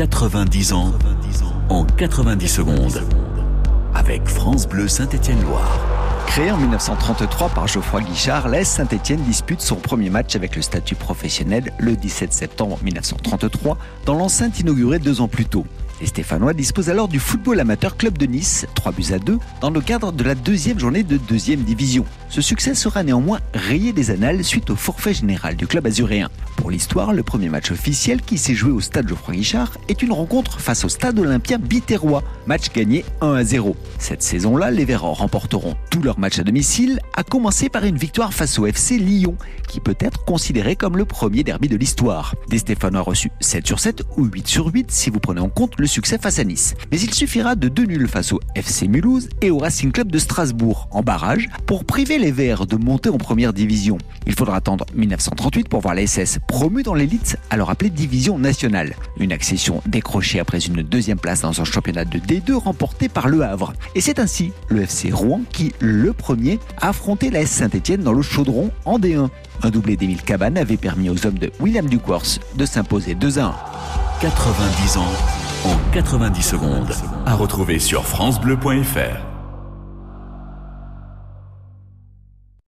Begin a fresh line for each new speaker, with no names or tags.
90 ans en 90 secondes. Avec France Bleu Saint-Étienne-Loire.
Créé en 1933 par Geoffroy Guichard, l'AS Saint-Etienne dispute son premier match avec le statut professionnel le 17 septembre 1933 dans l'enceinte inaugurée deux ans plus tôt. Les Stéphanois disposent alors du football amateur club de Nice, 3 buts à 2, dans le cadre de la deuxième journée de deuxième division. Ce succès sera néanmoins rayé des annales suite au forfait général du club azuréen. Pour l'histoire, le premier match officiel qui s'est joué au stade Geoffroy Guichard est une rencontre face au stade olympien biterrois, match gagné 1 à 0. Cette saison-là, les Verts remporteront tous leurs matchs à domicile, à commencer par une victoire face au FC Lyon, qui peut être considéré comme le premier derby de l'histoire. Des Stéphanois reçus 7 sur 7 ou 8 sur 8 si vous prenez en compte le succès face à Nice. Mais il suffira de deux nuls face au FC Mulhouse et au Racing Club de Strasbourg en barrage pour priver les Verts de monter en première division. Il faudra attendre 1938 pour voir la SS promue dans l'élite, alors appelée division nationale. Une accession décrochée après une deuxième place dans un championnat de D2 remporté par Le Havre. Et c'est ainsi le FC Rouen qui, le premier, a affronté la S Saint-Etienne dans le chaudron en D1. Un doublé d'Émile Cabane avait permis aux hommes de William Ducourse de s'imposer 2 à 1.
90 ans en 90 secondes. À retrouver sur FranceBleu.fr.